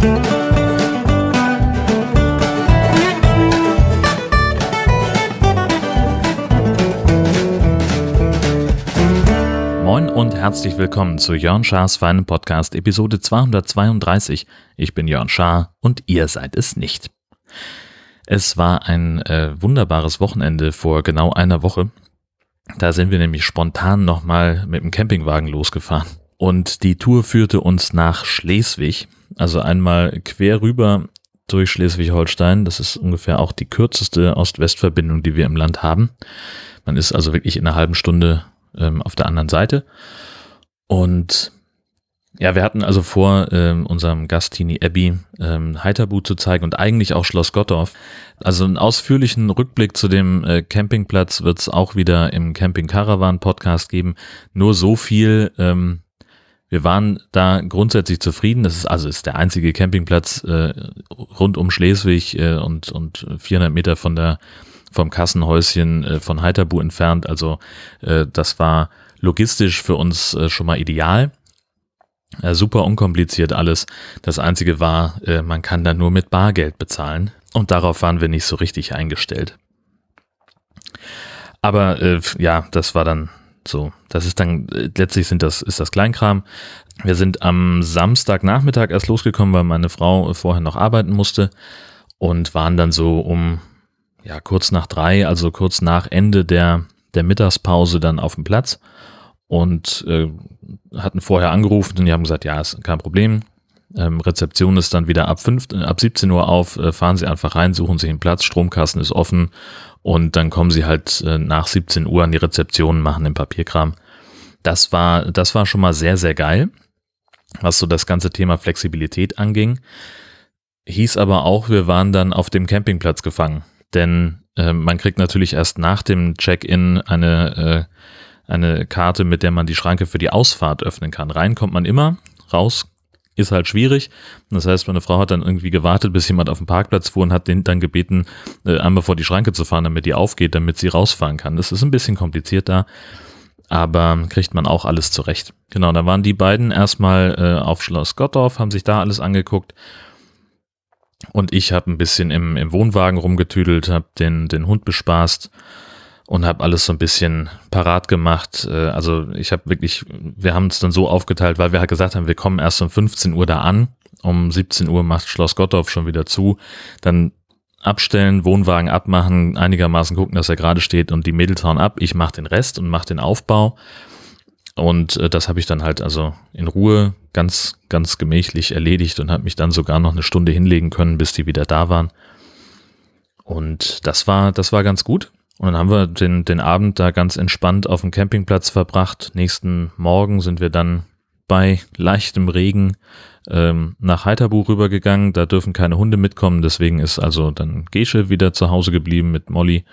Moin und herzlich willkommen zu Jörn Schars feinen Podcast Episode 232. Ich bin Jörn Schaar und ihr seid es nicht. Es war ein äh, wunderbares Wochenende vor genau einer Woche. Da sind wir nämlich spontan nochmal mit dem Campingwagen losgefahren. Und die Tour führte uns nach Schleswig, also einmal quer rüber durch Schleswig-Holstein. Das ist ungefähr auch die kürzeste Ost-West-Verbindung, die wir im Land haben. Man ist also wirklich in einer halben Stunde ähm, auf der anderen Seite. Und ja, wir hatten also vor, ähm, unserem Gast Tini Abbey ähm, Heiterbu zu zeigen und eigentlich auch Schloss Gottorf. Also einen ausführlichen Rückblick zu dem äh, Campingplatz wird es auch wieder im Camping Caravan Podcast geben. Nur so viel. Ähm, wir waren da grundsätzlich zufrieden. Das ist also ist der einzige Campingplatz äh, rund um Schleswig äh, und und 400 Meter von der vom Kassenhäuschen äh, von Heiterbu entfernt. Also äh, das war logistisch für uns äh, schon mal ideal. Äh, super unkompliziert alles. Das Einzige war, äh, man kann da nur mit Bargeld bezahlen. Und darauf waren wir nicht so richtig eingestellt. Aber äh, ja, das war dann so. Das ist dann, äh, letztlich sind das, ist das Kleinkram. Wir sind am Samstagnachmittag erst losgekommen, weil meine Frau vorher noch arbeiten musste und waren dann so um ja, kurz nach drei, also kurz nach Ende der, der Mittagspause dann auf dem Platz und äh, hatten vorher angerufen und die haben gesagt, ja, ist kein Problem. Ähm, Rezeption ist dann wieder ab, fünf, äh, ab 17 Uhr auf, äh, fahren Sie einfach rein, suchen sich einen Platz, Stromkasten ist offen und dann kommen Sie halt äh, nach 17 Uhr an die Rezeption, machen den Papierkram. Das war, das war schon mal sehr, sehr geil, was so das ganze Thema Flexibilität anging. Hieß aber auch, wir waren dann auf dem Campingplatz gefangen denn äh, man kriegt natürlich erst nach dem Check-in eine, äh, eine Karte, mit der man die Schranke für die Ausfahrt öffnen kann. Rein kommt man immer, raus ist halt schwierig. Das heißt, meine Frau hat dann irgendwie gewartet, bis jemand auf dem Parkplatz fuhr und hat den dann gebeten, äh, einmal vor die Schranke zu fahren, damit die aufgeht, damit sie rausfahren kann. Das ist ein bisschen kompliziert da, aber kriegt man auch alles zurecht. Genau, da waren die beiden erstmal äh, auf Schloss Gottorf, haben sich da alles angeguckt und ich habe ein bisschen im, im Wohnwagen rumgetüdelt, habe den, den Hund bespaßt und habe alles so ein bisschen parat gemacht. Äh, also ich habe wirklich, wir haben es dann so aufgeteilt, weil wir halt gesagt haben, wir kommen erst um 15 Uhr da an. Um 17 Uhr macht Schloss Gottorf schon wieder zu. Dann abstellen, Wohnwagen abmachen, einigermaßen gucken, dass er gerade steht und die Mädels hauen ab. Ich mache den Rest und mache den Aufbau. Und äh, das habe ich dann halt also in Ruhe ganz, ganz gemächlich erledigt und habe mich dann sogar noch eine Stunde hinlegen können, bis die wieder da waren. Und das war, das war ganz gut. Und dann haben wir den, den Abend da ganz entspannt auf dem Campingplatz verbracht. Nächsten Morgen sind wir dann bei leichtem Regen ähm, nach Heiterbuch rübergegangen. Da dürfen keine Hunde mitkommen, deswegen ist also dann Gesche wieder zu Hause geblieben mit Molly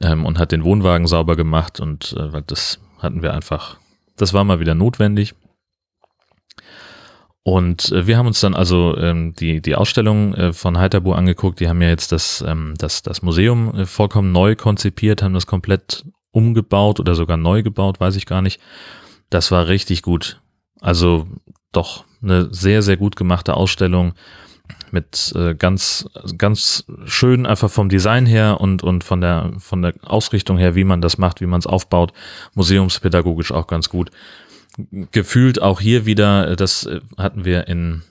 ähm, und hat den Wohnwagen sauber gemacht und äh, das hatten wir einfach das war mal wieder notwendig. Und äh, wir haben uns dann also ähm, die, die Ausstellung äh, von Heiterbu angeguckt. Die haben ja jetzt das, ähm, das, das Museum äh, vollkommen neu konzipiert, haben das komplett umgebaut oder sogar neu gebaut, weiß ich gar nicht. Das war richtig gut. Also doch eine sehr, sehr gut gemachte Ausstellung mit äh, ganz, ganz schön einfach vom Design her und, und von der, von der Ausrichtung her, wie man das macht, wie man es aufbaut, museumspädagogisch auch ganz gut. Gefühlt auch hier wieder, äh, das äh, hatten wir in,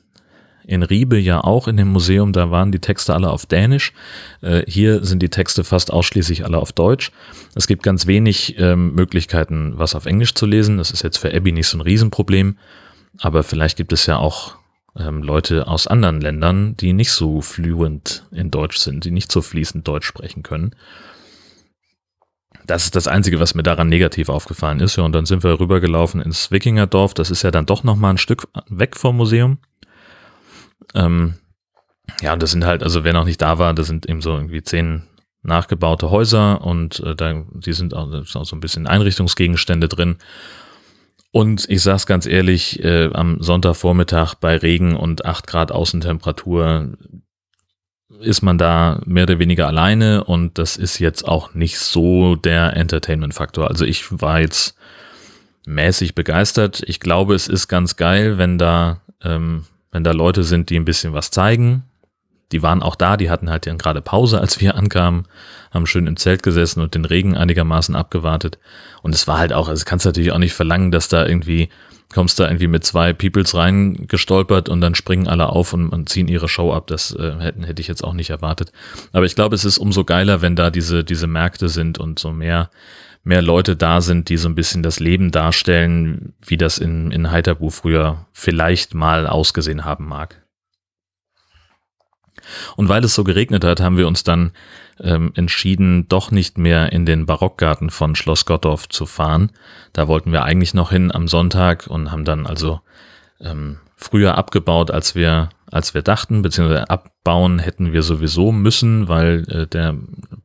in Riebe ja auch in dem Museum, da waren die Texte alle auf Dänisch. Äh, hier sind die Texte fast ausschließlich alle auf Deutsch. Es gibt ganz wenig ähm, Möglichkeiten, was auf Englisch zu lesen. Das ist jetzt für Abby nicht so ein Riesenproblem. Aber vielleicht gibt es ja auch ähm, Leute aus anderen Ländern, die nicht so fluent in Deutsch sind, die nicht so fließend Deutsch sprechen können. Das ist das Einzige, was mir daran negativ aufgefallen ist. Ja, und dann sind wir rübergelaufen ins Wikingerdorf. Das ist ja dann doch noch mal ein Stück weg vom Museum. Ähm, ja, und das sind halt, also wer noch nicht da war, das sind eben so irgendwie zehn nachgebaute Häuser und äh, da, die sind auch, auch so ein bisschen Einrichtungsgegenstände drin. Und ich sag's ganz ehrlich, äh, am Sonntagvormittag bei Regen und 8 Grad Außentemperatur ist man da mehr oder weniger alleine und das ist jetzt auch nicht so der Entertainment-Faktor. Also ich war jetzt mäßig begeistert. Ich glaube, es ist ganz geil, wenn da, ähm, wenn da Leute sind, die ein bisschen was zeigen. Die waren auch da, die hatten halt dann gerade Pause, als wir ankamen, haben schön im Zelt gesessen und den Regen einigermaßen abgewartet. Und es war halt auch, also kannst du natürlich auch nicht verlangen, dass da irgendwie, kommst da irgendwie mit zwei Peoples reingestolpert und dann springen alle auf und, und ziehen ihre Show ab. Das äh, hätten, hätte ich jetzt auch nicht erwartet. Aber ich glaube, es ist umso geiler, wenn da diese, diese Märkte sind und so mehr, mehr Leute da sind, die so ein bisschen das Leben darstellen, wie das in, in Heiterbu früher vielleicht mal ausgesehen haben mag. Und weil es so geregnet hat, haben wir uns dann ähm, entschieden, doch nicht mehr in den Barockgarten von Schloss Gottorf zu fahren. Da wollten wir eigentlich noch hin am Sonntag und haben dann also ähm, früher abgebaut, als wir, als wir dachten, beziehungsweise abbauen hätten wir sowieso müssen, weil äh, der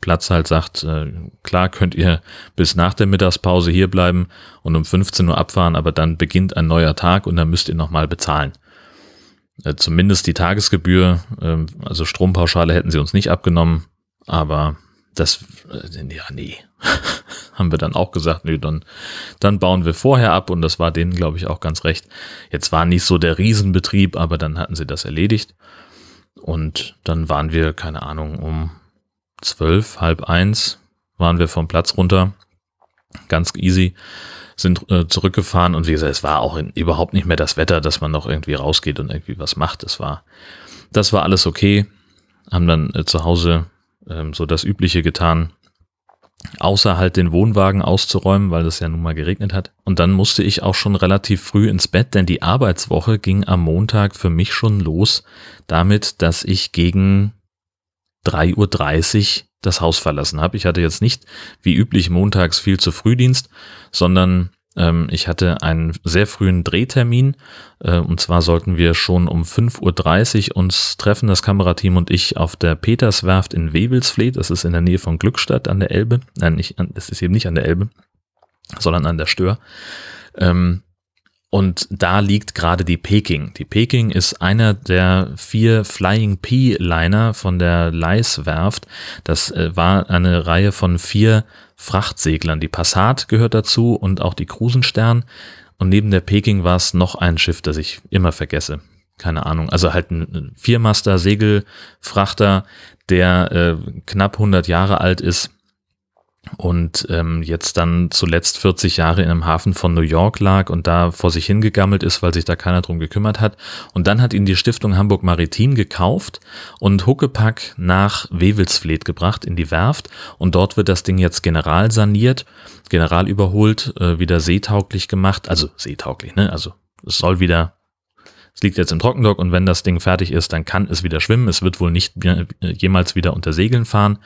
Platz halt sagt, äh, klar könnt ihr bis nach der Mittagspause hier bleiben und um 15 Uhr abfahren, aber dann beginnt ein neuer Tag und dann müsst ihr nochmal bezahlen. Äh, zumindest die Tagesgebühr, äh, also Strompauschale hätten sie uns nicht abgenommen, aber das, äh, ja, nee, haben wir dann auch gesagt, nee, dann, dann bauen wir vorher ab und das war denen, glaube ich, auch ganz recht. Jetzt war nicht so der Riesenbetrieb, aber dann hatten sie das erledigt. Und dann waren wir, keine Ahnung, um zwölf, halb eins waren wir vom Platz runter, ganz easy, sind äh, zurückgefahren und wie gesagt, es war auch in, überhaupt nicht mehr das Wetter, dass man noch irgendwie rausgeht und irgendwie was macht. Das war, das war alles okay, haben dann äh, zu Hause ähm, so das Übliche getan, außer halt den Wohnwagen auszuräumen, weil es ja nun mal geregnet hat. Und dann musste ich auch schon relativ früh ins Bett, denn die Arbeitswoche ging am Montag für mich schon los damit, dass ich gegen 3.30 Uhr das Haus verlassen habe. Ich hatte jetzt nicht wie üblich montags viel zu Frühdienst, sondern ähm, ich hatte einen sehr frühen Drehtermin äh, und zwar sollten wir schon um 5.30 Uhr uns treffen, das Kamerateam und ich, auf der Peterswerft in Wewelsfleet. Das ist in der Nähe von Glückstadt an der Elbe. Nein, nicht, es ist eben nicht an der Elbe, sondern an der Stör. Ähm, und da liegt gerade die Peking. Die Peking ist einer der vier Flying P-Liner von der Leis-Werft. Das äh, war eine Reihe von vier Frachtseglern. Die Passat gehört dazu und auch die Krusenstern. Und neben der Peking war es noch ein Schiff, das ich immer vergesse. Keine Ahnung. Also halt ein Viermaster Segelfrachter, der äh, knapp 100 Jahre alt ist und ähm, jetzt dann zuletzt 40 Jahre in einem Hafen von New York lag und da vor sich hingegammelt ist, weil sich da keiner drum gekümmert hat. Und dann hat ihn die Stiftung Hamburg Maritim gekauft und Huckepack nach Wewelsfleet gebracht in die Werft und dort wird das Ding jetzt general saniert, general überholt, äh, wieder seetauglich gemacht, also seetauglich, ne? Also es soll wieder es liegt jetzt im Trockendock und wenn das Ding fertig ist, dann kann es wieder schwimmen. Es wird wohl nicht jemals wieder unter Segeln fahren.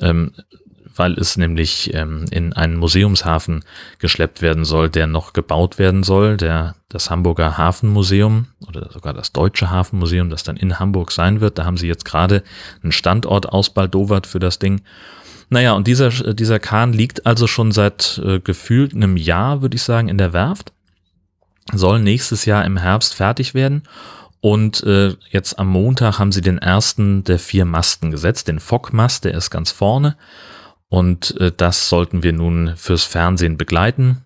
Ähm, weil es nämlich ähm, in einen Museumshafen geschleppt werden soll, der noch gebaut werden soll, der das Hamburger Hafenmuseum oder sogar das Deutsche Hafenmuseum, das dann in Hamburg sein wird. Da haben sie jetzt gerade einen Standort ausbaldowert für das Ding. Naja, und dieser, dieser Kahn liegt also schon seit äh, gefühlt einem Jahr, würde ich sagen, in der Werft. Soll nächstes Jahr im Herbst fertig werden. Und äh, jetzt am Montag haben sie den ersten der vier Masten gesetzt, den Fockmast, der ist ganz vorne. Und äh, das sollten wir nun fürs Fernsehen begleiten.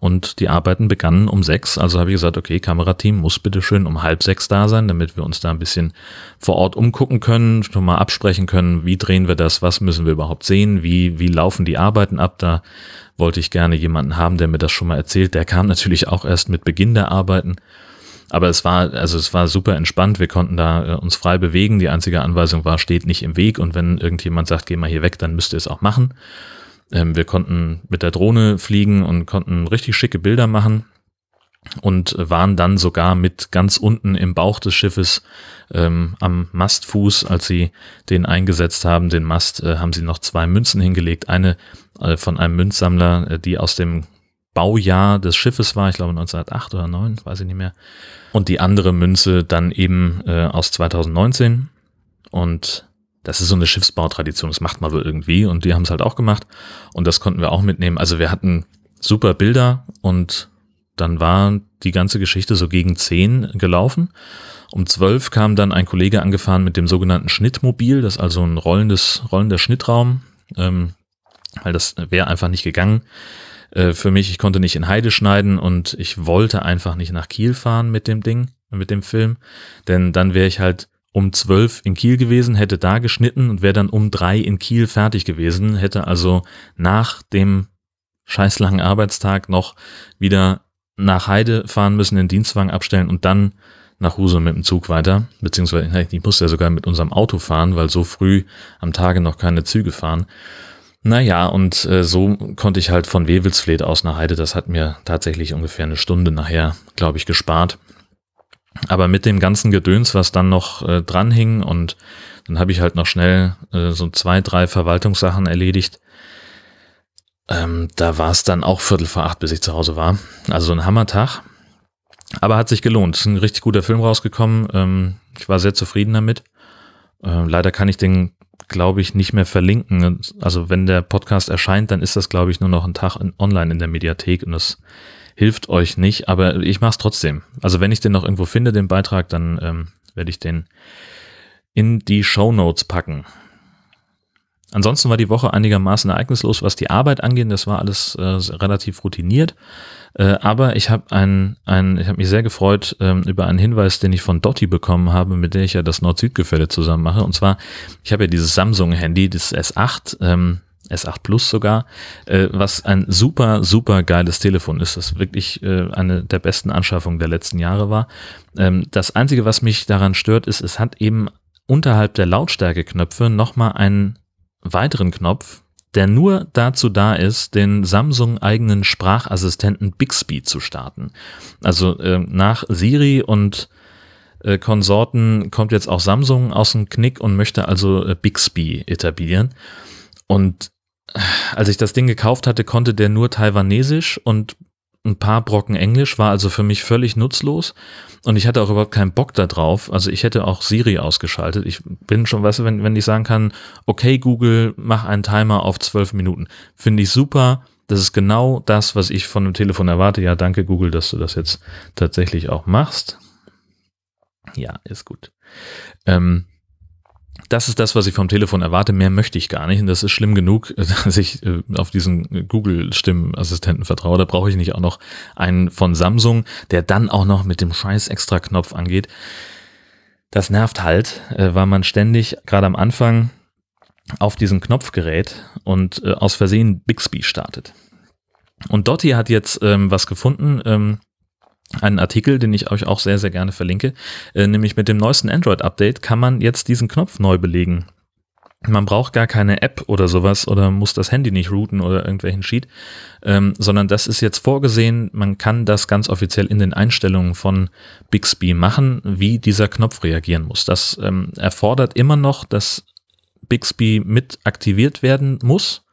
Und die Arbeiten begannen um sechs. Also habe ich gesagt, okay, Kamerateam muss bitte schön um halb sechs da sein, damit wir uns da ein bisschen vor Ort umgucken können, schon mal absprechen können, wie drehen wir das, was müssen wir überhaupt sehen, wie, wie laufen die Arbeiten ab. Da wollte ich gerne jemanden haben, der mir das schon mal erzählt. Der kam natürlich auch erst mit Beginn der Arbeiten. Aber es war, also es war super entspannt. Wir konnten da äh, uns frei bewegen. Die einzige Anweisung war, steht nicht im Weg. Und wenn irgendjemand sagt, geh mal hier weg, dann müsst ihr es auch machen. Ähm, wir konnten mit der Drohne fliegen und konnten richtig schicke Bilder machen und waren dann sogar mit ganz unten im Bauch des Schiffes ähm, am Mastfuß, als sie den eingesetzt haben, den Mast, äh, haben sie noch zwei Münzen hingelegt. Eine äh, von einem Münzsammler, äh, die aus dem Baujahr des Schiffes war, ich glaube 1908 oder 9, weiß ich nicht mehr. Und die andere Münze dann eben äh, aus 2019. Und das ist so eine Schiffsbautradition, das macht man wohl irgendwie. Und die haben es halt auch gemacht. Und das konnten wir auch mitnehmen. Also wir hatten super Bilder und dann war die ganze Geschichte so gegen 10 gelaufen. Um 12 kam dann ein Kollege angefahren mit dem sogenannten Schnittmobil, das ist also ein rollendes, rollender Schnittraum, ähm, weil das wäre einfach nicht gegangen äh, für mich. Ich konnte nicht in Heide schneiden und ich wollte einfach nicht nach Kiel fahren mit dem Ding. mit dem Film, denn dann wäre ich halt um zwölf in Kiel gewesen, hätte da geschnitten und wäre dann um drei in Kiel fertig gewesen, hätte also nach dem scheißlangen Arbeitstag noch wieder nach Heide fahren müssen, den Dienstwagen abstellen und dann nach Husum mit dem Zug weiter, beziehungsweise ich musste ja sogar mit unserem Auto fahren, weil so früh am Tage noch keine Züge fahren. Naja, und äh, so konnte ich halt von Wewelsfleth aus nach Heide, das hat mir tatsächlich ungefähr eine Stunde nachher, glaube ich, gespart. Aber mit dem ganzen Gedöns, was dann noch äh, dranhing und dann habe ich halt noch schnell äh, so zwei, drei Verwaltungssachen erledigt. Ähm, da war es dann auch Viertel vor acht, bis ich zu Hause war. Also ein Hammertag. Aber hat sich gelohnt. Ist ein richtig guter Film rausgekommen. Ähm, ich war sehr zufrieden damit. Äh, leider kann ich den, glaube ich, nicht mehr verlinken. Also wenn der Podcast erscheint, dann ist das, glaube ich, nur noch ein Tag in, online in der Mediathek und das hilft euch nicht. Aber ich mache es trotzdem. Also wenn ich den noch irgendwo finde, den Beitrag, dann ähm, werde ich den in die Show Notes packen. Ansonsten war die Woche einigermaßen ereignislos, was die Arbeit angeht. Das war alles äh, relativ routiniert. Äh, aber ich habe ein, ein, ich habe mich sehr gefreut ähm, über einen Hinweis, den ich von Dotti bekommen habe, mit der ich ja das Nord-Süd-Gefälle zusammen mache. Und zwar, ich habe ja dieses Samsung-Handy, das S8, ähm, S8 Plus sogar, äh, was ein super, super geiles Telefon ist, das wirklich äh, eine der besten Anschaffungen der letzten Jahre war. Ähm, das Einzige, was mich daran stört, ist, es hat eben unterhalb der Lautstärkeknöpfe nochmal einen weiteren Knopf, der nur dazu da ist, den Samsung eigenen Sprachassistenten Bixby zu starten. Also äh, nach Siri und äh, Konsorten kommt jetzt auch Samsung aus dem Knick und möchte also äh, Bixby etablieren. Und äh, als ich das Ding gekauft hatte, konnte der nur Taiwanesisch und ein paar Brocken Englisch, war also für mich völlig nutzlos und ich hatte auch überhaupt keinen Bock da drauf. Also ich hätte auch Siri ausgeschaltet. Ich bin schon, weißt du, wenn, wenn ich sagen kann, okay Google, mach einen Timer auf zwölf Minuten, finde ich super. Das ist genau das, was ich von dem Telefon erwarte. Ja, danke Google, dass du das jetzt tatsächlich auch machst. Ja, ist gut. Ähm, das ist das, was ich vom Telefon erwarte. Mehr möchte ich gar nicht. Und das ist schlimm genug, dass ich äh, auf diesen Google-Stimmassistenten vertraue. Da brauche ich nicht auch noch einen von Samsung, der dann auch noch mit dem scheiß Extra-Knopf angeht. Das nervt halt, äh, weil man ständig, gerade am Anfang, auf diesen Knopf gerät und äh, aus Versehen Bixby startet. Und Dotti hat jetzt ähm, was gefunden, ähm, einen Artikel, den ich euch auch sehr, sehr gerne verlinke. Äh, nämlich mit dem neuesten Android-Update kann man jetzt diesen Knopf neu belegen. Man braucht gar keine App oder sowas oder muss das Handy nicht routen oder irgendwelchen Sheet, ähm, sondern das ist jetzt vorgesehen. Man kann das ganz offiziell in den Einstellungen von Bixby machen, wie dieser Knopf reagieren muss. Das ähm, erfordert immer noch, dass Bixby mit aktiviert werden muss,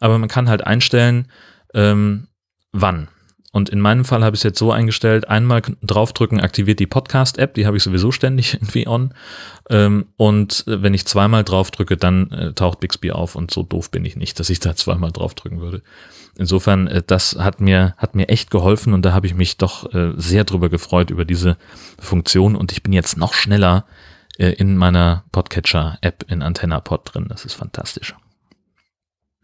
aber man kann halt einstellen, ähm, wann. Und in meinem Fall habe ich es jetzt so eingestellt, einmal draufdrücken aktiviert die Podcast-App, die habe ich sowieso ständig irgendwie on. Ähm, und äh, wenn ich zweimal draufdrücke, dann äh, taucht Bixby auf und so doof bin ich nicht, dass ich da zweimal draufdrücken würde. Insofern, äh, das hat mir, hat mir echt geholfen und da habe ich mich doch sehr drüber gefreut über diese Funktion und ich bin jetzt noch schneller in meiner Podcatcher-App in AntennaPod drin. Das ist fantastisch.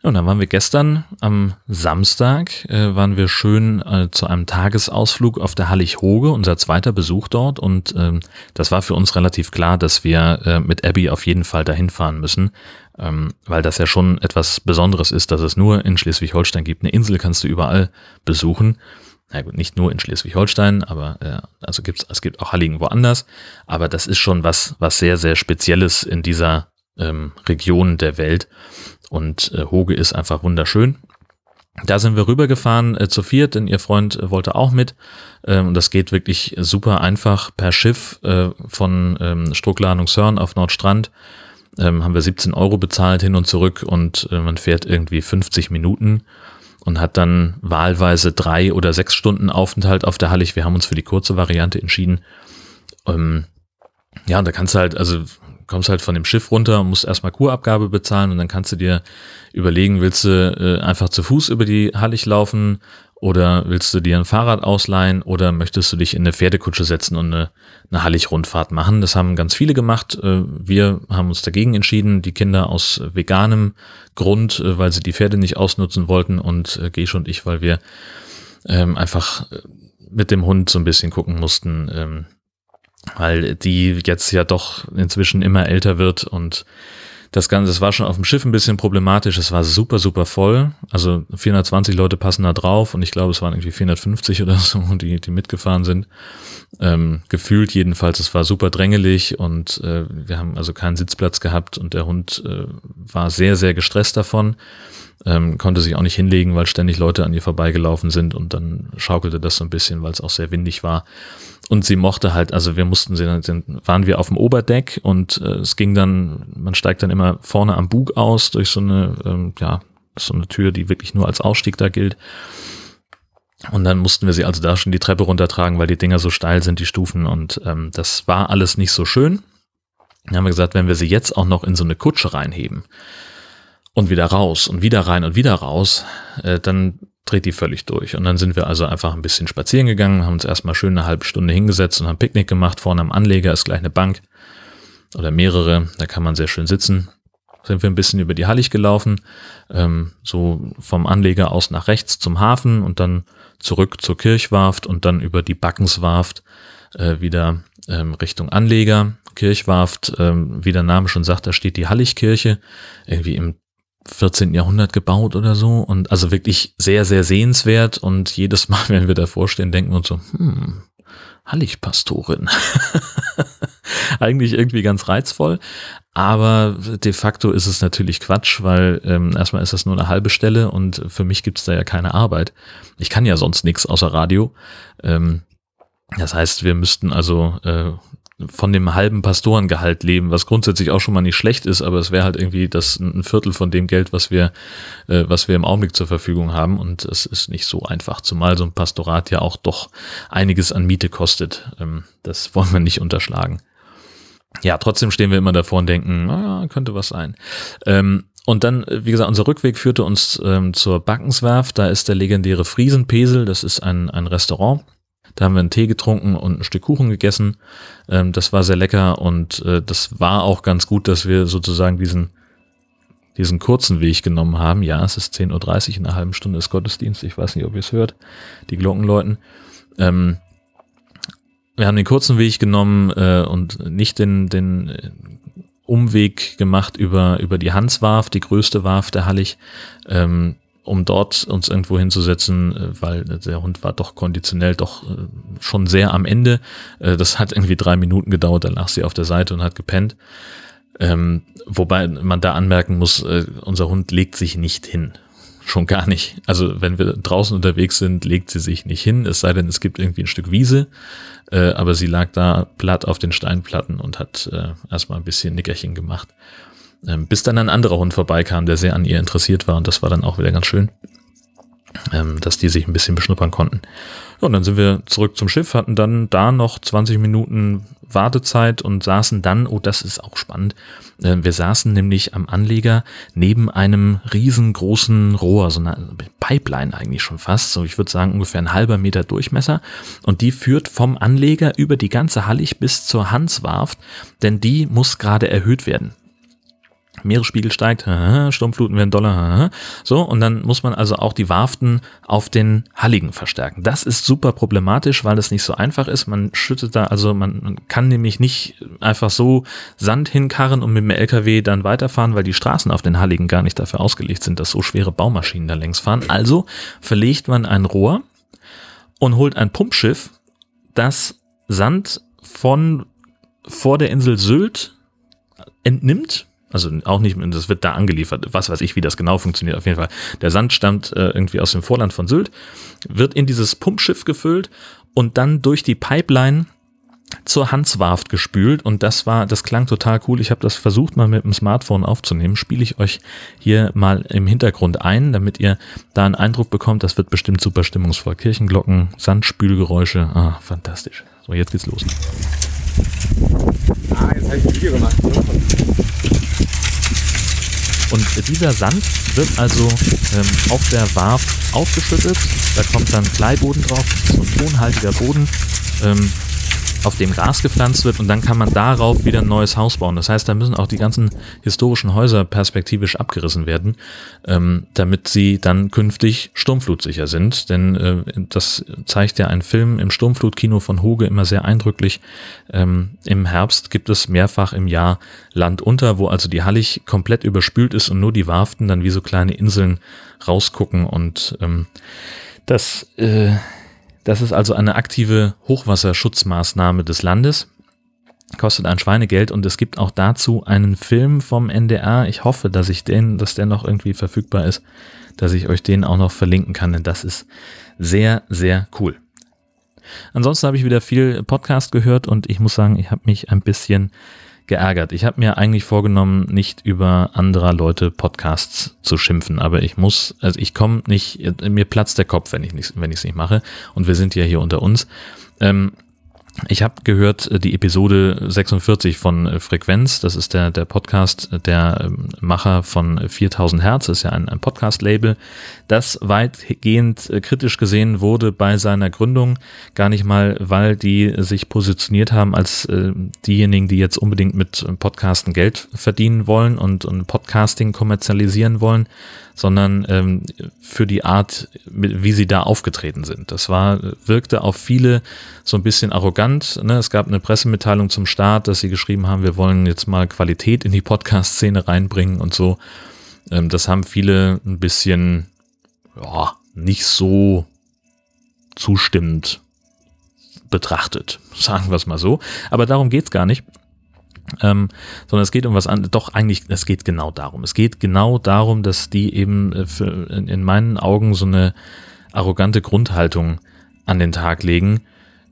Und dann waren wir gestern am Samstag, äh, waren wir schön äh, zu einem Tagesausflug auf der Hallig-Hoge, unser zweiter Besuch dort. Und ähm, das war für uns relativ klar, dass wir äh, mit Abby auf jeden Fall dahin fahren müssen, ähm, weil das ja schon etwas Besonderes ist, dass es nur in Schleswig-Holstein gibt. Eine Insel kannst du überall besuchen. Na gut, nicht nur in Schleswig-Holstein, aber äh, also gibt's, es gibt auch Halligen woanders. Aber das ist schon was, was sehr, sehr Spezielles in dieser ähm, Region der Welt. Und äh, Hoge ist einfach wunderschön. Da sind wir rübergefahren äh, zu viert, denn ihr Freund äh, wollte auch mit. Ähm, und das geht wirklich super einfach per Schiff äh, von ähm, Struckladungshörn auf Nordstrand. Ähm, haben wir 17 Euro bezahlt hin und zurück und äh, man fährt irgendwie 50 Minuten und hat dann wahlweise drei oder sechs Stunden Aufenthalt auf der Hallig. Wir haben uns für die kurze Variante entschieden. Ähm, ja, und da kannst du halt, also kommst halt von dem Schiff runter und musst erstmal Kurabgabe bezahlen und dann kannst du dir überlegen, willst du äh, einfach zu Fuß über die Hallig laufen oder willst du dir ein Fahrrad ausleihen oder möchtest du dich in eine Pferdekutsche setzen und eine, eine Hallig-Rundfahrt machen? Das haben ganz viele gemacht. Äh, wir haben uns dagegen entschieden, die Kinder aus veganem Grund, äh, weil sie die Pferde nicht ausnutzen wollten und äh, Gesch und ich, weil wir ähm, einfach mit dem Hund so ein bisschen gucken mussten, ähm, weil die jetzt ja doch inzwischen immer älter wird und das Ganze, das war schon auf dem Schiff ein bisschen problematisch. Es war super, super voll. Also 420 Leute passen da drauf und ich glaube, es waren irgendwie 450 oder so, die, die mitgefahren sind. Ähm, gefühlt jedenfalls, es war super drängelig und äh, wir haben also keinen Sitzplatz gehabt und der Hund äh, war sehr, sehr gestresst davon. Ähm, konnte sich auch nicht hinlegen, weil ständig Leute an ihr vorbeigelaufen sind und dann schaukelte das so ein bisschen, weil es auch sehr windig war. Und sie mochte halt, also wir mussten sie, dann waren wir auf dem Oberdeck und äh, es ging dann, man steigt dann immer vorne am Bug aus durch so eine, ähm, ja, so eine Tür, die wirklich nur als Ausstieg da gilt. Und dann mussten wir sie also da schon die Treppe runtertragen, weil die Dinger so steil sind, die Stufen. Und ähm, das war alles nicht so schön. Dann haben wir gesagt, wenn wir sie jetzt auch noch in so eine Kutsche reinheben und wieder raus und wieder rein und wieder raus, äh, dann dreht die völlig durch. Und dann sind wir also einfach ein bisschen spazieren gegangen, haben uns erstmal schön eine halbe Stunde hingesetzt und haben Picknick gemacht. Vorne am Anleger ist gleich eine Bank oder mehrere, da kann man sehr schön sitzen. Sind wir ein bisschen über die Hallig gelaufen, ähm, so vom Anleger aus nach rechts zum Hafen und dann zurück zur Kirchwarft und dann über die Backenswarft äh, wieder ähm, Richtung Anleger. Kirchwarft, ähm, wie der Name schon sagt, da steht die Halligkirche, irgendwie im 14. Jahrhundert gebaut oder so und also wirklich sehr, sehr sehenswert und jedes Mal, wenn wir davor stehen, denken wir uns so, hm, Halligpastorin. Eigentlich irgendwie ganz reizvoll, aber de facto ist es natürlich Quatsch, weil ähm, erstmal ist das nur eine halbe Stelle und für mich gibt es da ja keine Arbeit. Ich kann ja sonst nichts außer Radio. Ähm, das heißt, wir müssten also äh, von dem halben Pastorengehalt leben, was grundsätzlich auch schon mal nicht schlecht ist, aber es wäre halt irgendwie das ein Viertel von dem Geld, was wir, äh, was wir im Augenblick zur Verfügung haben. Und es ist nicht so einfach, zumal so ein Pastorat ja auch doch einiges an Miete kostet. Ähm, das wollen wir nicht unterschlagen. Ja, trotzdem stehen wir immer davor und denken, naja, könnte was sein. Ähm, und dann, wie gesagt, unser Rückweg führte uns ähm, zur Backenswerft. Da ist der legendäre Friesenpesel. Das ist ein, ein Restaurant da haben wir einen Tee getrunken und ein Stück Kuchen gegessen. Ähm, das war sehr lecker und äh, das war auch ganz gut, dass wir sozusagen diesen, diesen kurzen Weg genommen haben. Ja, es ist 10.30 Uhr, in einer halben Stunde ist Gottesdienst. Ich weiß nicht, ob ihr es hört, die Glocken läuten. Ähm, wir haben den kurzen Weg genommen äh, und nicht den, den Umweg gemacht über, über die Hanswarf, die größte Warf der Hallig. Ähm, um dort uns irgendwo hinzusetzen, äh, weil der Hund war doch konditionell doch äh, schon sehr am Ende. Äh, das hat irgendwie drei Minuten gedauert, dann lag sie auf der Seite und hat gepennt. Ähm, wobei man da anmerken muss, unser Hund legt sich nicht hin. Schon gar nicht. Also wenn wir draußen unterwegs sind, legt sie sich nicht hin, es sei denn, es gibt irgendwie ein Stück Wiese. aber sie lag da platt auf den Steinplatten und hat erstmal ein bisschen Nickerchen gemacht. Ähm, bis dann ein anderer Hund vorbeikam, der sehr an ihr interessiert war und das war dann auch wieder ganz schön, ähm, dass die sich ein bisschen beschnuppern konnten. Und dann sind wir zurück zum Schiff, hatten dann da noch 20 Minuten Wartezeit und saßen dann, oh, das ist auch spannend, äh, wir saßen nämlich am Anleger neben einem riesengroßen Rohr, so eine Pipeline eigentlich schon fast, so ich würde sagen ungefähr ein halber Meter Durchmesser und die führt vom Anleger über die ganze Hallig bis zur Hanswarft, denn die muss gerade erhöht werden. Meeresspiegel steigt, Sturmfluten werden doller, so, und dann muss man also auch die Warften auf den Halligen verstärken. Das ist super problematisch, weil das nicht so einfach ist. Man schüttet da, also man, man kann nämlich nicht einfach so Sand hinkarren und mit dem LKW dann weiterfahren, weil die Straßen auf den Halligen gar nicht dafür ausgelegt sind, dass so schwere Baumaschinen da längs fahren. Also verlegt man ein Rohr und holt ein Pumpschiff, das Sand von vor der Insel Sylt entnimmt also auch nicht, das wird da angeliefert. Was weiß ich, wie das genau funktioniert. Auf jeden Fall. Der Sand stammt äh, irgendwie aus dem Vorland von Sylt, wird in dieses Pumpschiff gefüllt und dann durch die Pipeline zur Hanswarft gespült und das war, das klang total cool. Ich habe das versucht mal mit dem Smartphone aufzunehmen. Spiele ich euch hier mal im Hintergrund ein, damit ihr da einen Eindruck bekommt. Das wird bestimmt super stimmungsvoll. Kirchenglocken, Sandspülgeräusche, ah, fantastisch. So, jetzt geht's los. Ah, jetzt habe ich ein Video gemacht. Und dieser Sand wird also ähm, auf der Warf aufgeschüttet. Da kommt dann Kleiboden drauf, so ein tonhaltiger Boden. Ähm, auf dem Gras gepflanzt wird und dann kann man darauf wieder ein neues Haus bauen. Das heißt, da müssen auch die ganzen historischen Häuser perspektivisch abgerissen werden, ähm, damit sie dann künftig sturmflutsicher sind. Denn äh, das zeigt ja ein Film im Sturmflutkino von Hoge immer sehr eindrücklich. Ähm, Im Herbst gibt es mehrfach im Jahr Land unter, wo also die Hallig komplett überspült ist und nur die Warften dann wie so kleine Inseln rausgucken und ähm, das äh, das ist also eine aktive Hochwasserschutzmaßnahme des Landes. Kostet ein Schweinegeld und es gibt auch dazu einen Film vom NDR. Ich hoffe, dass ich den, dass der noch irgendwie verfügbar ist, dass ich euch den auch noch verlinken kann, denn das ist sehr, sehr cool. Ansonsten habe ich wieder viel Podcast gehört und ich muss sagen, ich habe mich ein bisschen geärgert. Ich habe mir eigentlich vorgenommen, nicht über anderer Leute Podcasts zu schimpfen, aber ich muss, also ich komme nicht, mir platzt der Kopf, wenn ich nicht, wenn ich es nicht mache. Und wir sind ja hier unter uns. Ähm, ich habe gehört äh, die Episode 46 von äh, Frequenz, das ist der, der Podcast der ähm, Macher von 4000 Hertz, ist ja ein, ein Podcast-Label, das weitgehend äh, kritisch gesehen wurde bei seiner Gründung, gar nicht mal, weil die sich positioniert haben als äh, diejenigen, die jetzt unbedingt mit Podcasten Geld verdienen wollen und, und Podcasting kommerzialisieren wollen, sondern ähm, für die Art, wie sie da aufgetreten sind. Das war, wirkte auf viele so ein bisschen arrogant. Ne? Es gab eine Pressemitteilung zum Start, dass sie geschrieben haben, wir wollen jetzt mal Qualität in die Podcast-Szene reinbringen und so. Ähm, das haben viele ein bisschen, ja, nicht so zustimmend betrachtet, sagen wir es mal so. Aber darum geht's gar nicht. Ähm, sondern es geht um was anderes. Doch, eigentlich, es geht genau darum. Es geht genau darum, dass die eben äh, für, in, in, meinen Augen so eine arrogante Grundhaltung an den Tag legen,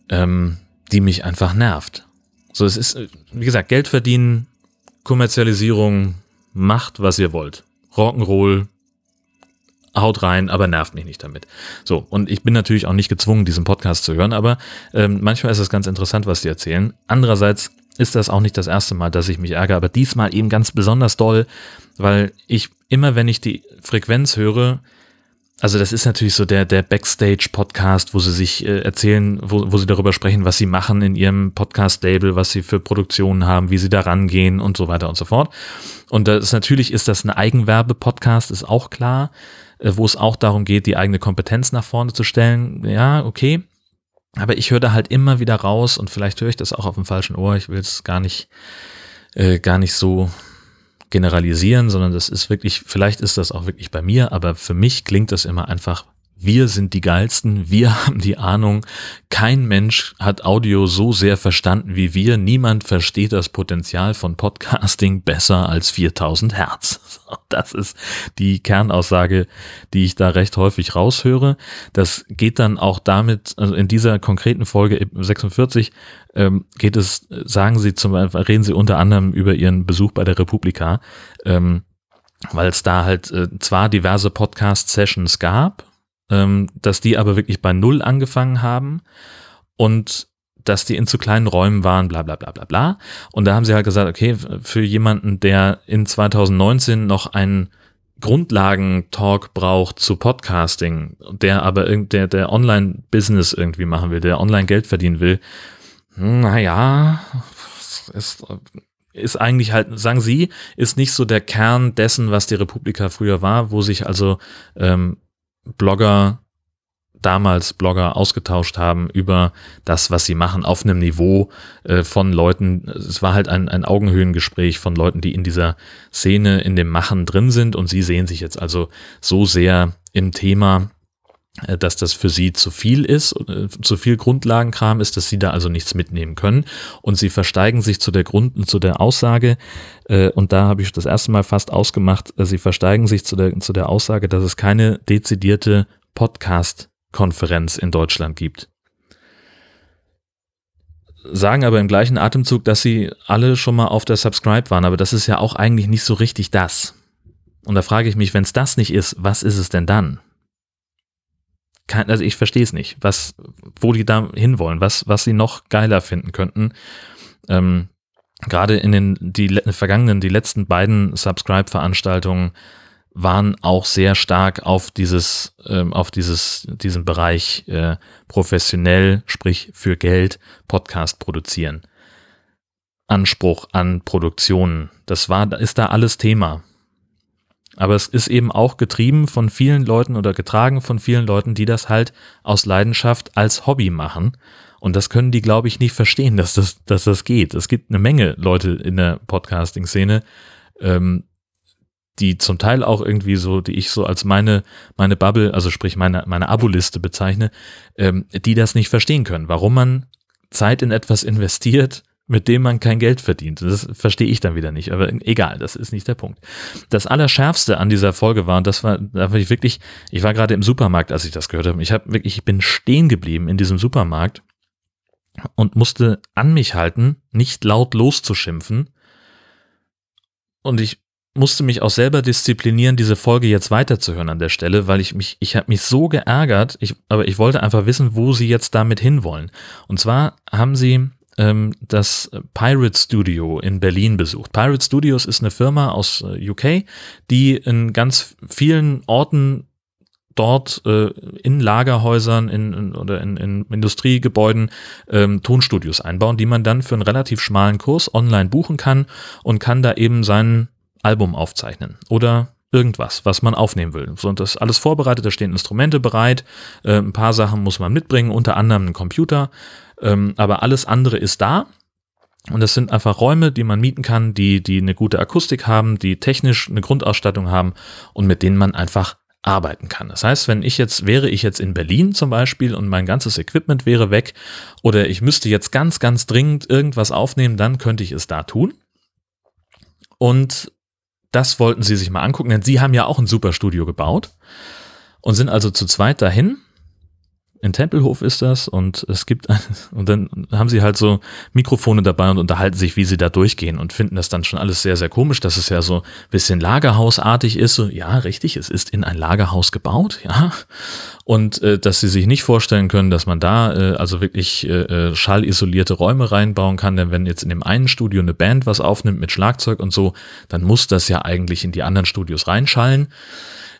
ähm, die mich einfach nervt. So, es ist, wie gesagt, Geld verdienen, Kommerzialisierung, macht, was ihr wollt. Rock'n'Roll, haut rein, aber nervt mich nicht damit. So, und ich bin natürlich auch nicht gezwungen, diesen Podcast zu hören, aber ähm, manchmal ist es ganz interessant, was die erzählen. Andererseits ist das auch nicht das erste Mal, dass ich mich ärgere, aber diesmal eben ganz besonders doll, weil ich immer, wenn ich die Frequenz höre, also das ist natürlich so der, der Backstage-Podcast, wo sie sich äh, erzählen, wo, wo sie darüber sprechen, was sie machen in ihrem Podcast-Label, was sie für Produktionen haben, wie sie da rangehen und so weiter und so fort. Und das natürlich ist das ein Eigenwerbe-Podcast, ist auch klar, äh, wo es auch darum geht, die eigene Kompetenz nach vorne zu stellen. Ja, okay. Aber ich höre da halt immer wieder raus und vielleicht höre ich das auch auf dem falschen Ohr. Ich will es gar nicht, äh, gar nicht so generalisieren, sondern das ist wirklich, vielleicht ist das auch wirklich bei mir, aber für mich klingt das immer einfach wir sind die geilsten, wir haben die Ahnung. Kein Mensch hat Audio so sehr verstanden wie wir. Niemand versteht das Potenzial von Podcasting besser als 4000 Hertz. Das ist die Kernaussage, die ich da recht häufig raushöre. Das geht dann auch damit, also in dieser konkreten Folge 46 ähm, geht es, sagen Sie zum Beispiel, reden Sie unter anderem über Ihren Besuch bei der Republika, ähm, weil es da halt äh, zwar diverse Podcast-Sessions gab, ähm, dass die aber wirklich bei Null angefangen haben und dass die in zu kleinen Räumen waren, bla bla bla bla bla. Und da haben sie halt gesagt, okay, für jemanden, der in 2019 noch einen Grundlagentalk braucht zu Podcasting, der aber der, der Online-Business irgendwie machen will, der online Geld verdienen will, naja, ist, ist eigentlich halt, sagen Sie, ist nicht so der Kern dessen, was die Republika früher war, wo sich also ähm, Blogger, damals Blogger ausgetauscht haben über das, was sie machen, auf einem Niveau äh, von Leuten. Es war halt ein, ein Augenhöhengespräch von Leuten, die in dieser Szene, in dem Machen drin sind und sie sehen sich jetzt also so sehr im Thema, dass das für sie zu viel ist, äh, zu viel Grundlagenkram ist, dass sie da also nichts mitnehmen können. Und sie versteigen sich zu der Grund, zu der Aussage, äh, und da habe ich das erste Mal fast ausgemacht, sie versteigen sich zu der, zu der Aussage, dass es keine dezidierte Podcast-Konferenz in Deutschland gibt. Sagen aber im gleichen Atemzug, dass sie alle schon mal auf der Subscribe waren, aber das ist ja auch eigentlich nicht so richtig das. Und da frage ich mich, wenn es das nicht ist, was ist es denn dann? Kein, also ich verstehe es nicht, was, wo die da hinwollen, was, was sie noch geiler finden könnten. Ähm, Gerade in den die vergangenen, die letzten beiden Subscribe-Veranstaltungen waren auch sehr stark auf dieses, ähm, auf dieses, diesen Bereich äh, professionell, sprich für Geld, Podcast produzieren. Anspruch an Produktionen. Das war, ist da alles Thema. Aber es ist eben auch getrieben von vielen Leuten oder getragen von vielen Leuten, die das halt aus Leidenschaft als Hobby machen. Und das können die, glaube ich, nicht verstehen, dass das, dass das geht. Es gibt eine Menge Leute in der Podcasting-Szene, ähm, die zum Teil auch irgendwie so, die ich so als meine, meine Bubble, also sprich meine, meine Abo-Liste bezeichne, ähm, die das nicht verstehen können. Warum man Zeit in etwas investiert, mit dem man kein Geld verdient. Das verstehe ich dann wieder nicht, aber egal, das ist nicht der Punkt. Das Allerschärfste an dieser Folge war, und das war, da war ich wirklich, ich war gerade im Supermarkt, als ich das gehört habe. Ich habe wirklich, ich bin stehen geblieben in diesem Supermarkt und musste an mich halten, nicht laut loszuschimpfen. Und ich musste mich auch selber disziplinieren, diese Folge jetzt weiterzuhören an der Stelle, weil ich mich, ich habe mich so geärgert, ich, aber ich wollte einfach wissen, wo sie jetzt damit hinwollen. Und zwar haben sie das Pirate Studio in Berlin besucht. Pirate Studios ist eine Firma aus äh, UK, die in ganz vielen Orten dort äh, in Lagerhäusern in, in, oder in, in Industriegebäuden ähm, Tonstudios einbauen, die man dann für einen relativ schmalen Kurs online buchen kann und kann da eben sein Album aufzeichnen oder irgendwas, was man aufnehmen will. So, und das ist alles vorbereitet, da stehen Instrumente bereit, äh, ein paar Sachen muss man mitbringen, unter anderem einen Computer ähm, aber alles andere ist da. Und das sind einfach Räume, die man mieten kann, die, die eine gute Akustik haben, die technisch eine Grundausstattung haben und mit denen man einfach arbeiten kann. Das heißt, wenn ich jetzt, wäre ich jetzt in Berlin zum Beispiel und mein ganzes Equipment wäre weg oder ich müsste jetzt ganz, ganz dringend irgendwas aufnehmen, dann könnte ich es da tun. Und das wollten sie sich mal angucken, denn sie haben ja auch ein super Studio gebaut und sind also zu zweit dahin in Tempelhof ist das und es gibt, und dann haben sie halt so Mikrofone dabei und unterhalten sich, wie sie da durchgehen und finden das dann schon alles sehr, sehr komisch, dass es ja so ein bisschen Lagerhausartig ist. So, ja, richtig, es ist in ein Lagerhaus gebaut, ja. Und äh, dass sie sich nicht vorstellen können, dass man da äh, also wirklich äh, äh schallisolierte Räume reinbauen kann, denn wenn jetzt in dem einen Studio eine Band was aufnimmt mit Schlagzeug und so, dann muss das ja eigentlich in die anderen Studios reinschallen.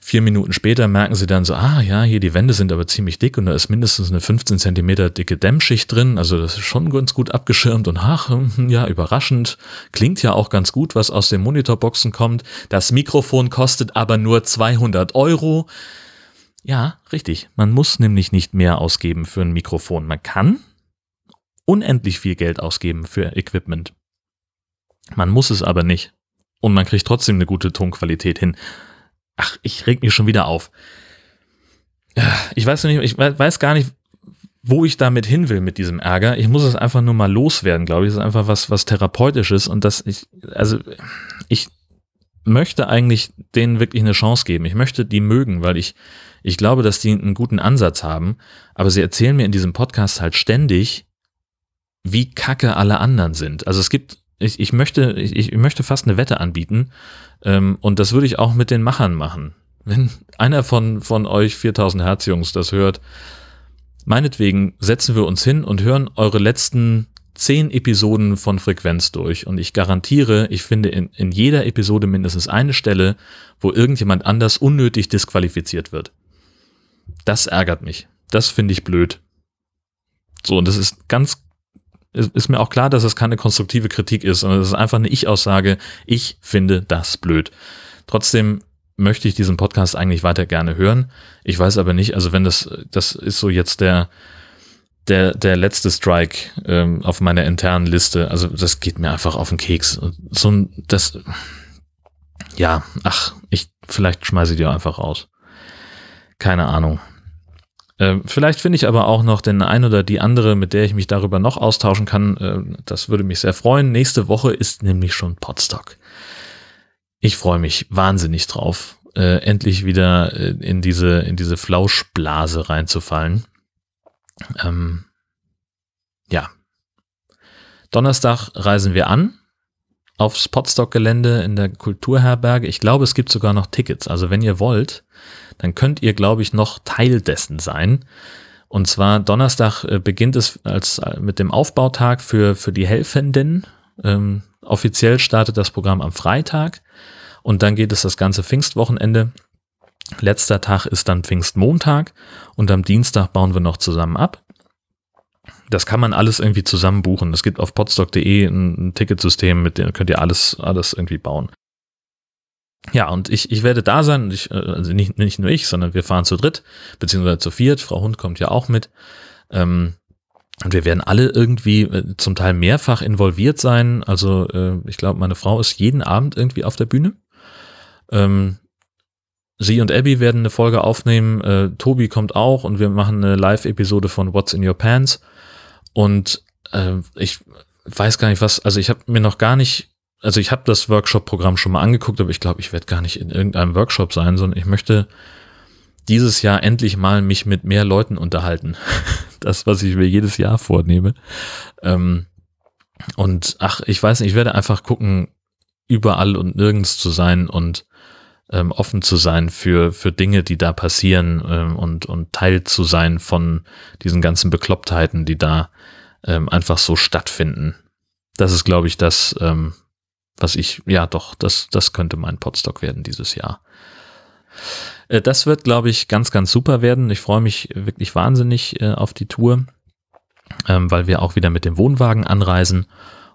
Vier Minuten später merken sie dann so, ah ja, hier die Wände sind aber ziemlich dick und da ist mindestens eine 15 Zentimeter dicke Dämmschicht drin. Also das ist schon ganz gut abgeschirmt und ach, hm, ja, überraschend. Klingt ja auch ganz gut, was aus den Monitorboxen kommt. Das Mikrofon kostet aber nur 200 Euro. Ja, richtig. Man muss nämlich nicht mehr ausgeben für ein Mikrofon. Man kann unendlich viel Geld ausgeben für Equipment. Man muss es aber nicht. Und man kriegt trotzdem eine gute Tonqualität hin. Ach, ich reg mich schon wieder auf. Ich weiß nicht, ich weiß gar nicht, wo ich damit hin will mit diesem Ärger. Ich muss es einfach nur mal loswerden, glaube ich. Es ist einfach was, was therapeutisches und das ich, also ich möchte eigentlich denen wirklich eine Chance geben. Ich möchte die mögen, weil ich, ich glaube, dass die einen guten Ansatz haben. Aber sie erzählen mir in diesem Podcast halt ständig, wie kacke alle anderen sind. Also es gibt ich, ich, möchte, ich, ich möchte fast eine Wette anbieten ähm, und das würde ich auch mit den Machern machen. Wenn einer von, von euch 4000 Hertz Jungs das hört, meinetwegen setzen wir uns hin und hören eure letzten zehn Episoden von Frequenz durch und ich garantiere, ich finde in, in jeder Episode mindestens eine Stelle, wo irgendjemand anders unnötig disqualifiziert wird. Das ärgert mich. Das finde ich blöd. So, und das ist ganz ist mir auch klar, dass es keine konstruktive Kritik ist, sondern es ist einfach eine Ich-Aussage. Ich finde das blöd. Trotzdem möchte ich diesen Podcast eigentlich weiter gerne hören. Ich weiß aber nicht, also wenn das, das ist so jetzt der, der, der letzte Strike ähm, auf meiner internen Liste. Also das geht mir einfach auf den Keks. So ein, das, ja, ach, ich, vielleicht schmeiße ich die einfach raus. Keine Ahnung. Äh, vielleicht finde ich aber auch noch den ein oder die andere, mit der ich mich darüber noch austauschen kann. Äh, das würde mich sehr freuen. Nächste Woche ist nämlich schon Podstock. Ich freue mich wahnsinnig drauf, äh, endlich wieder in diese, in diese Flauschblase reinzufallen. Ähm, ja. Donnerstag reisen wir an aufs Podstock-Gelände in der Kulturherberge. Ich glaube, es gibt sogar noch Tickets. Also wenn ihr wollt, dann könnt ihr, glaube ich, noch Teil dessen sein. Und zwar Donnerstag äh, beginnt es als äh, mit dem Aufbautag für, für die Helfenden. Ähm, offiziell startet das Programm am Freitag. Und dann geht es das ganze Pfingstwochenende. Letzter Tag ist dann Pfingstmontag und am Dienstag bauen wir noch zusammen ab. Das kann man alles irgendwie zusammen buchen. Es gibt auf podstock.de ein, ein Ticketsystem, mit dem könnt ihr alles, alles irgendwie bauen. Ja, und ich, ich werde da sein, ich, äh, also nicht, nicht nur ich, sondern wir fahren zu dritt, beziehungsweise zu viert. Frau Hund kommt ja auch mit. Ähm, und wir werden alle irgendwie äh, zum Teil mehrfach involviert sein. Also äh, ich glaube, meine Frau ist jeden Abend irgendwie auf der Bühne. Ähm, sie und Abby werden eine Folge aufnehmen. Äh, Tobi kommt auch und wir machen eine Live-Episode von What's in Your Pants. Und äh, ich weiß gar nicht was, also ich habe mir noch gar nicht also ich habe das Workshop-Programm schon mal angeguckt, aber ich glaube, ich werde gar nicht in irgendeinem Workshop sein, sondern ich möchte dieses Jahr endlich mal mich mit mehr Leuten unterhalten. Das, was ich mir jedes Jahr vornehme. Ähm, und ach, ich weiß nicht, ich werde einfach gucken, überall und nirgends zu sein und ähm, offen zu sein für, für Dinge, die da passieren ähm, und, und Teil zu sein von diesen ganzen Beklopptheiten, die da ähm, einfach so stattfinden. Das ist, glaube ich, das, ähm, was ich, ja doch, das, das könnte mein Podstock werden dieses Jahr. Äh, das wird, glaube ich, ganz, ganz super werden. Ich freue mich wirklich wahnsinnig äh, auf die Tour, ähm, weil wir auch wieder mit dem Wohnwagen anreisen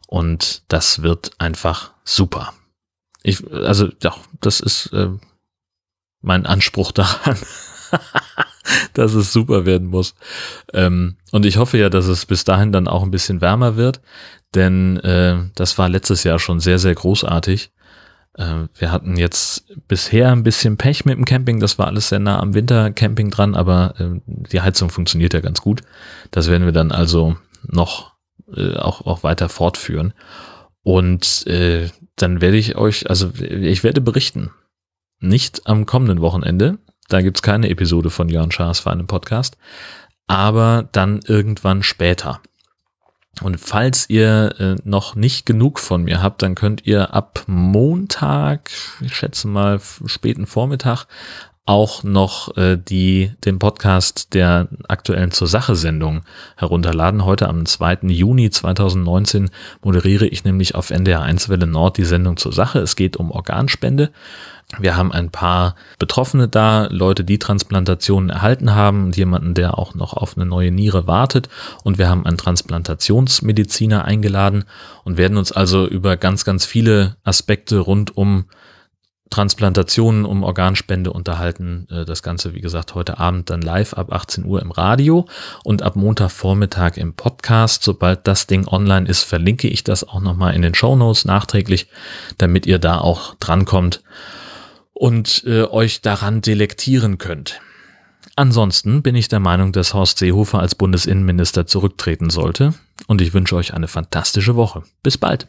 und das wird einfach super. Ich, also, ja, das ist äh, mein Anspruch daran, dass es super werden muss. Ähm, und ich hoffe ja, dass es bis dahin dann auch ein bisschen wärmer wird, denn äh, das war letztes Jahr schon sehr, sehr großartig. Äh, wir hatten jetzt bisher ein bisschen Pech mit dem Camping, das war alles sehr nah am Wintercamping dran, aber äh, die Heizung funktioniert ja ganz gut. Das werden wir dann also noch äh, auch, auch weiter fortführen. Und äh, dann werde ich euch, also ich werde berichten. Nicht am kommenden Wochenende, da gibt's keine Episode von Jörn Schaas für einen Podcast, aber dann irgendwann später. Und falls ihr äh, noch nicht genug von mir habt, dann könnt ihr ab Montag, ich schätze mal späten Vormittag, auch noch äh, die, den Podcast der aktuellen Zur Sache-Sendung herunterladen. Heute am 2. Juni 2019 moderiere ich nämlich auf NDR 1 Welle Nord die Sendung Zur Sache. Es geht um Organspende. Wir haben ein paar Betroffene da, Leute, die Transplantationen erhalten haben und jemanden, der auch noch auf eine neue Niere wartet. Und wir haben einen Transplantationsmediziner eingeladen und werden uns also über ganz, ganz viele Aspekte rund um Transplantationen, um Organspende unterhalten. Äh, das Ganze, wie gesagt, heute Abend dann live ab 18 Uhr im Radio und ab Montagvormittag im Podcast. Sobald das Ding online ist, verlinke ich das auch nochmal in den Show Notes nachträglich, damit ihr da auch drankommt und äh, euch daran delektieren könnt. Ansonsten bin ich der Meinung, dass Horst Seehofer als Bundesinnenminister zurücktreten sollte und ich wünsche euch eine fantastische Woche. Bis bald.